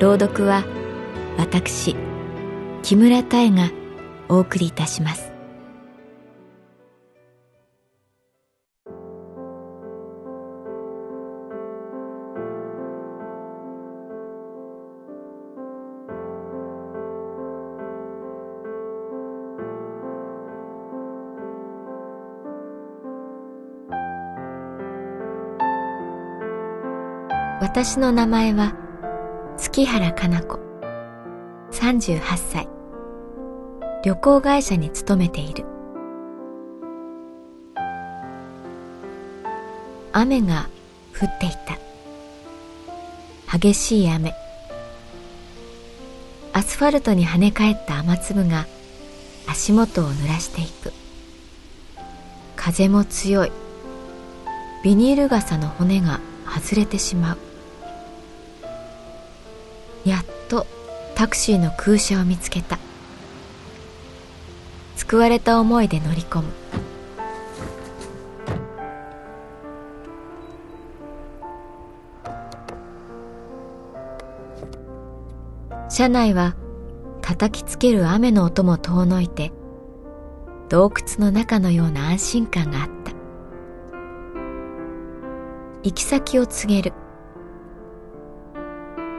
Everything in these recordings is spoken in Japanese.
朗読は私木村多江がお送りいたします。私の名前は月原かな子。38歳。旅行会社に勤めている。雨が降っていた。激しい雨。アスファルトに跳ね返った雨粒が足元を濡らしていく。風も強い。ビニール傘の骨が外れてしまう。やっとタクシーの空車を見つけた。救われた思いで乗り込む。車内は叩きつける雨の音も遠のいて洞窟の中のような安心感があった。行き先を告げる。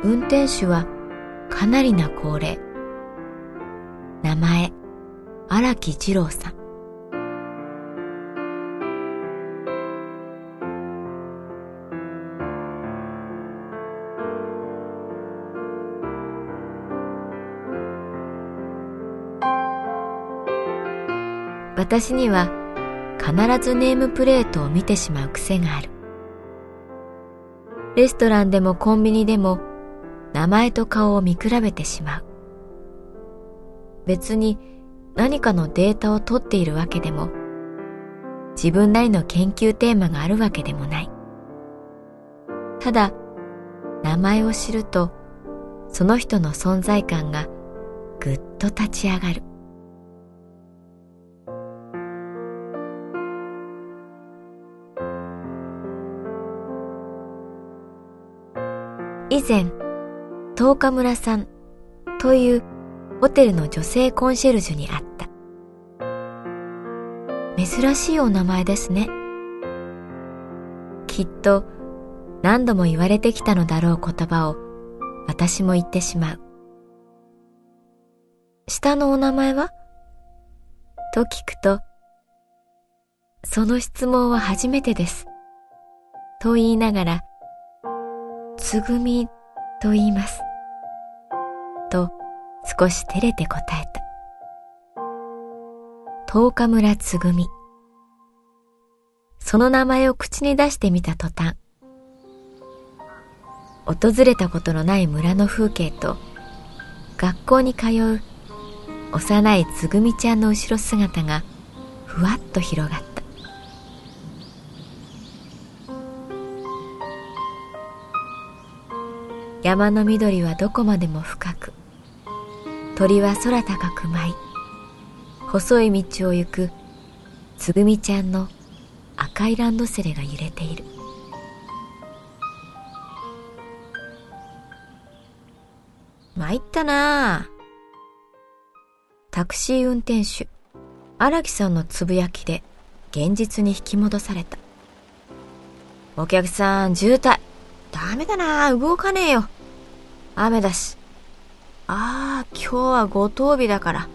運転手はかなりな高齢。名前荒木二郎さん。私には必ずネームプレートを見てしまう癖がある。レストランでもコンビニでも名前と顔を見比べてしまう。別に何かのデータを取っているわけでも、自分なりの研究テーマがあるわけでもない。ただ、名前を知ると、その人の存在感がぐっと立ち上がる。以前、十日村さんというホテルの女性コンシェルジュに会った。珍しいお名前ですね。きっと何度も言われてきたのだろう言葉を私も言ってしまう。下のお名前は？と聞くと、その質問は初めてです。と言いながら、つぐみと言います。と少し照れて答えた。十日村つぐみ。その名前を口に出してみた途端、訪れたことのない村の風景と、学校に通う幼いつぐみちゃんの後ろ姿がふわっと広がった。山の緑はどこまでも深く鳥は空高く舞い細い道を行くつぐみちゃんの赤いランドセルが揺れている参ったなあタクシー運転手荒木さんのつぶやきで現実に引き戻されたお客さん渋滞ダメだな動かねえよ。雨だし。ああ、今日は五等日だから。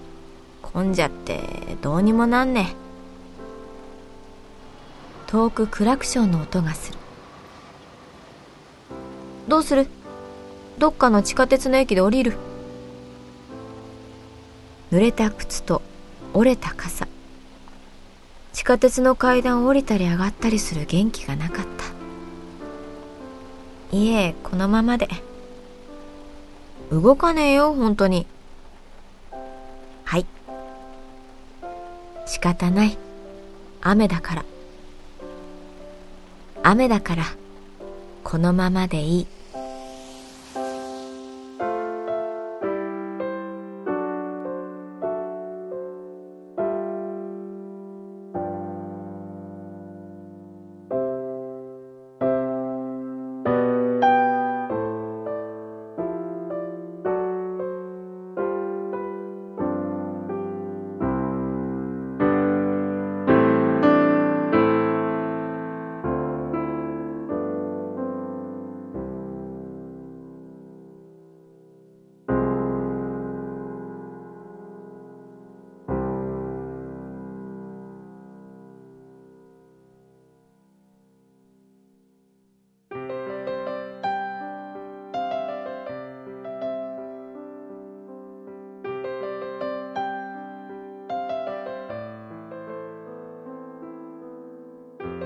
混んじゃってどうにもなんね。遠くクラクションの音がする。どうする？どっかの地下鉄の駅で降りる。濡れた靴と折れた傘。地下鉄の階段を降りたり上がったりする元気がなかった。いえこのままで。動かねえよ本当に。はい。仕方ない。雨だから。雨だからこのままでいい。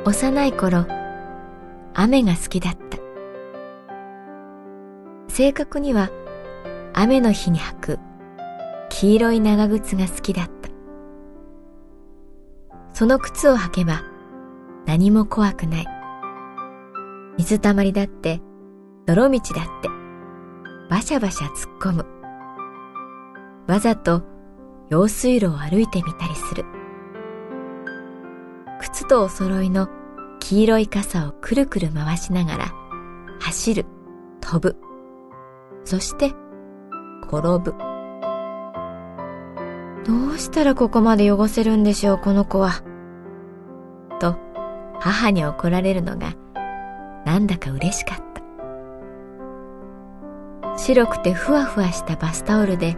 幼い頃雨が好きだった。正確には雨の日に履く黄色い長靴が好きだった。その靴を履けば何も怖くない。水たまりだって泥道だってバシャバシャ突っ込む。わざと用水路を歩いてみたりする。靴とお揃いの黄色い傘をくるくる回しながら走る、飛ぶ、そして転ぶ。どうしたらここまで汚せるんでしょう、この子は。と母に怒られるのがなんだか嬉しかった。白くてふわふわしたバスタオルで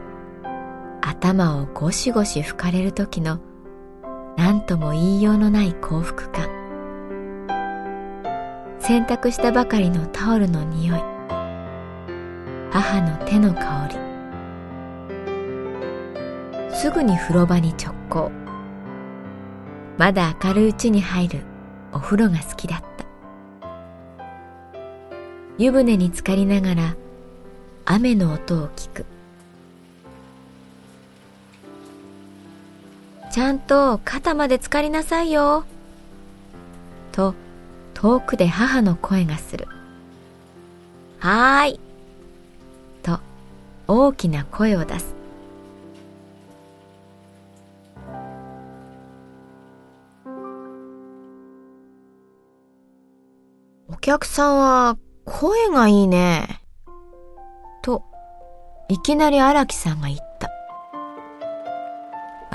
頭をゴシゴシ拭かれる時の何とも言いようのない幸福感。洗濯したばかりのタオルの匂い。母の手の香り。すぐに風呂場に直行。まだ明るいうちに入るお風呂が好きだった。湯船に浸かりながら雨の音を聞く。ちゃんと肩まで浸かりなさいよ。と遠くで母の声がする。はーい。と大きな声を出す。お客さんは声がいいね。と、いきなり荒木さんが言った。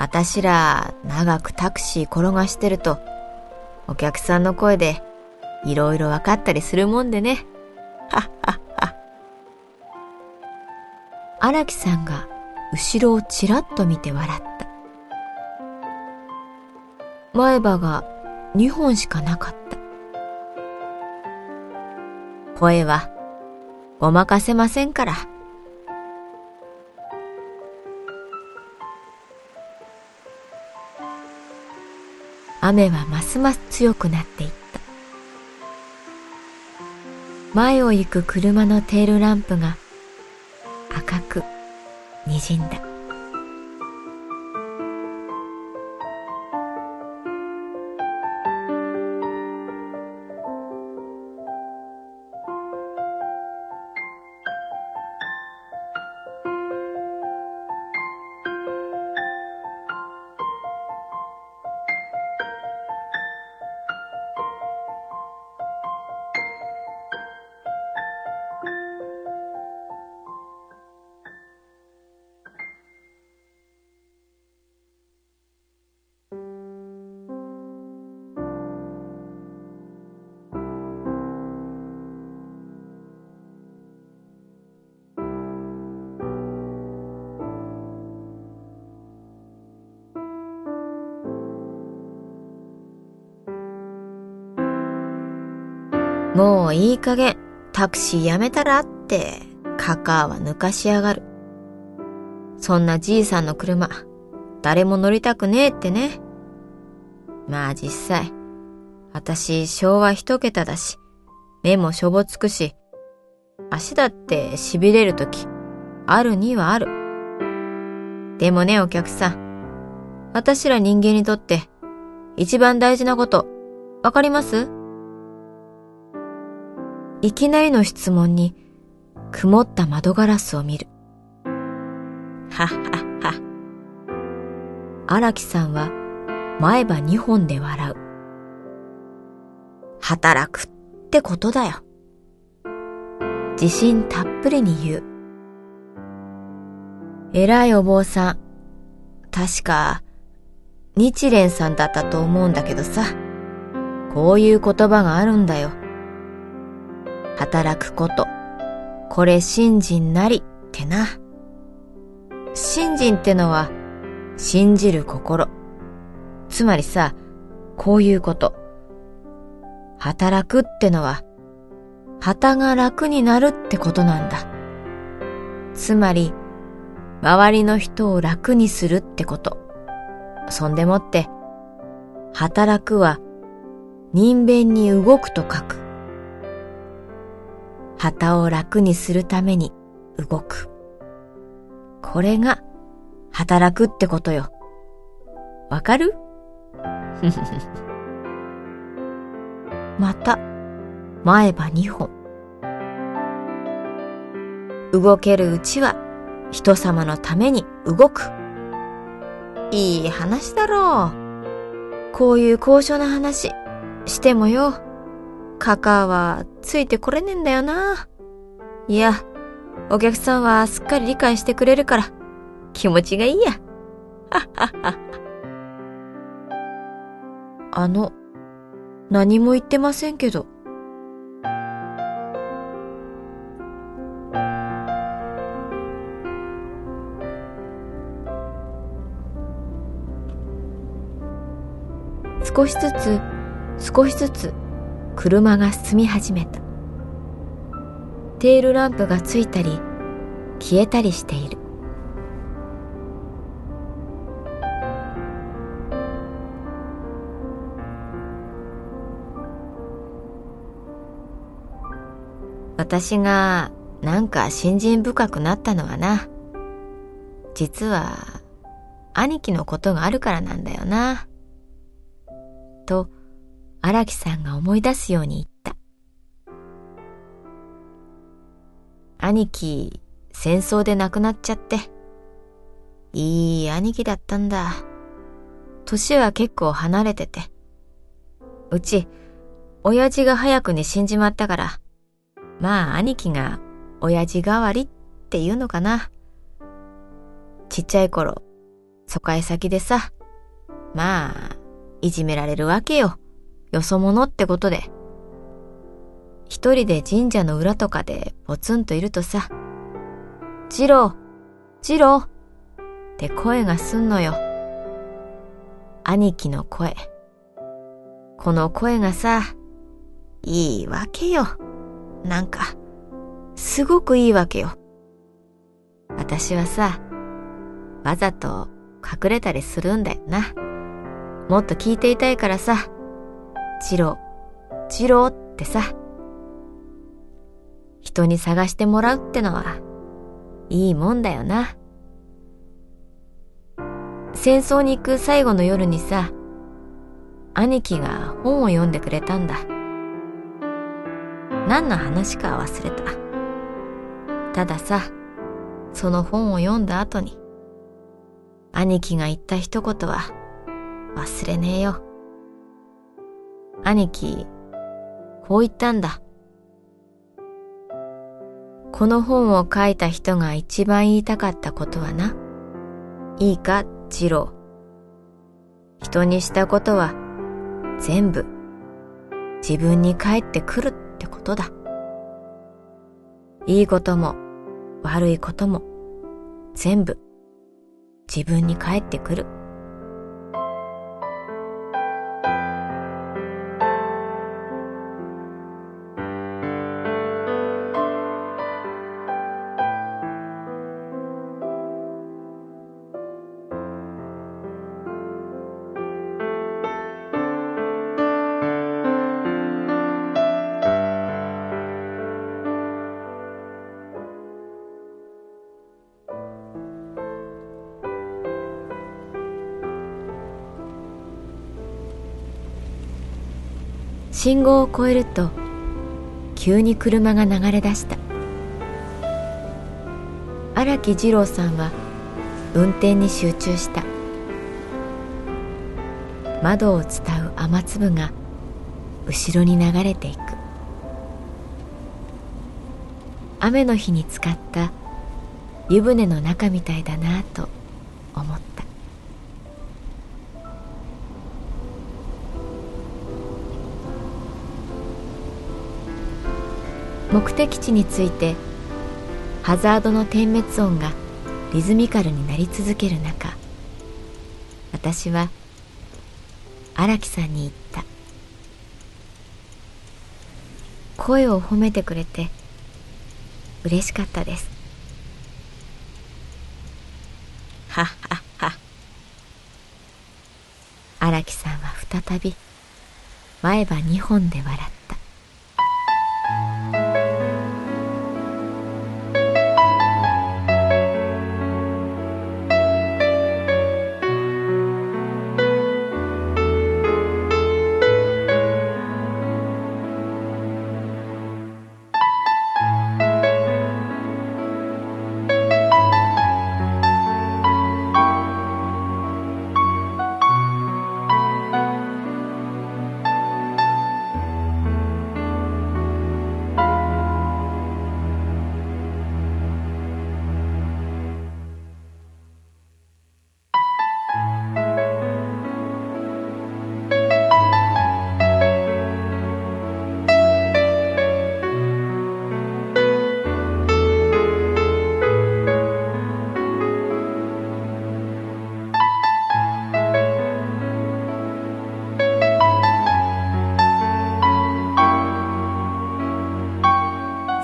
私ら長くタクシー転がしてると、お客さんの声でいろいろ分かったりするもんでね。はっはっは。荒木さんが後ろをちらっと見て笑った。前歯が2本しかなかった。声はごまかせませんから。雨はますます強くなっていった。前を行く車のテールランプが赤く滲んだ。もういい加減タクシーやめたらって、カカは抜かしやがる。そんなじいさんの車、誰も乗りたくねえってね。まあ実際、私昭和一桁だし、目もしょぼつくし、足だって痺れるとき、あるにはある。でもね、お客さん。私ら人間にとって、一番大事なこと、わかります？いきなりの質問に、曇った窓ガラスを見る。はっはっは。荒木さんは前歯二本で笑う。働くってことだよ。自信たっぷりに言う。偉いお坊さん。確か、日蓮さんだったと思うんだけどさ。こういう言葉があるんだよ。働くこと。これ信心なりってな。信心ってのは、信じる心。つまりさ、こういうこと。働くってのは、旗が楽になるってことなんだ。つまり、周りの人を楽にするってこと。そんでもって、働くは、人弁に動くと書く。旗を楽にするために動く。これが働くってことよ。わかる？また、前歯二本。動けるうちは人様のために動く。いい話だろう。こういう高尚な話してもよ。カカはついてこれねえんだよな。いや、お客さんはすっかり理解してくれるから気持ちがいいや。ははは。あの、何も言ってませんけど。少しずつ少しずつ車が進み始めた。テールランプがついたり消えたりしている。私がなんか信心深くなったのはな。実は兄貴のことがあるからなんだよな。と荒木さんが思い出すように言った。兄貴、戦争で亡くなっちゃって。いい兄貴だったんだ。年は結構離れてて。うち、親父が早くに死んじまったから、まあ兄貴が親父代わりっていうのかな。ちっちゃい頃、疎開先でさ、まあ、いじめられるわけよ。よそ者ってことで。一人で神社の裏とかでポツンといるとさ、ジロー、ジローって声がすんのよ。兄貴の声。この声がさ、いいわけよ。なんか、すごくいいわけよ。私はさ、わざと隠れたりするんだよな。もっと聞いていたいからさ、チロ、チロってさ、人に探してもらうってのは、いいもんだよな。戦争に行く最後の夜にさ、兄貴が本を読んでくれたんだ。何の話か忘れた。たださ、その本を読んだ後に、兄貴が言った一言は、忘れねえよ。兄貴、こう言ったんだ。この本を書いた人が一番言いたかったことはな。いいか、次郎。人にしたことは全部自分に返ってくるってことだ。いいことも悪いことも全部自分に返ってくる。信号を越えると急に車が流れ出した。荒木二郎さんは運転に集中した。窓を伝う雨粒が後ろに流れていく。雨の日に使った湯船の中みたいだなと思った。目的地についてハザードの点滅音がリズミカルになり続ける中私は荒木さんに言った。声を褒めてくれて嬉しかったです。はっはっは。荒木さんは再び前歯二本で笑った。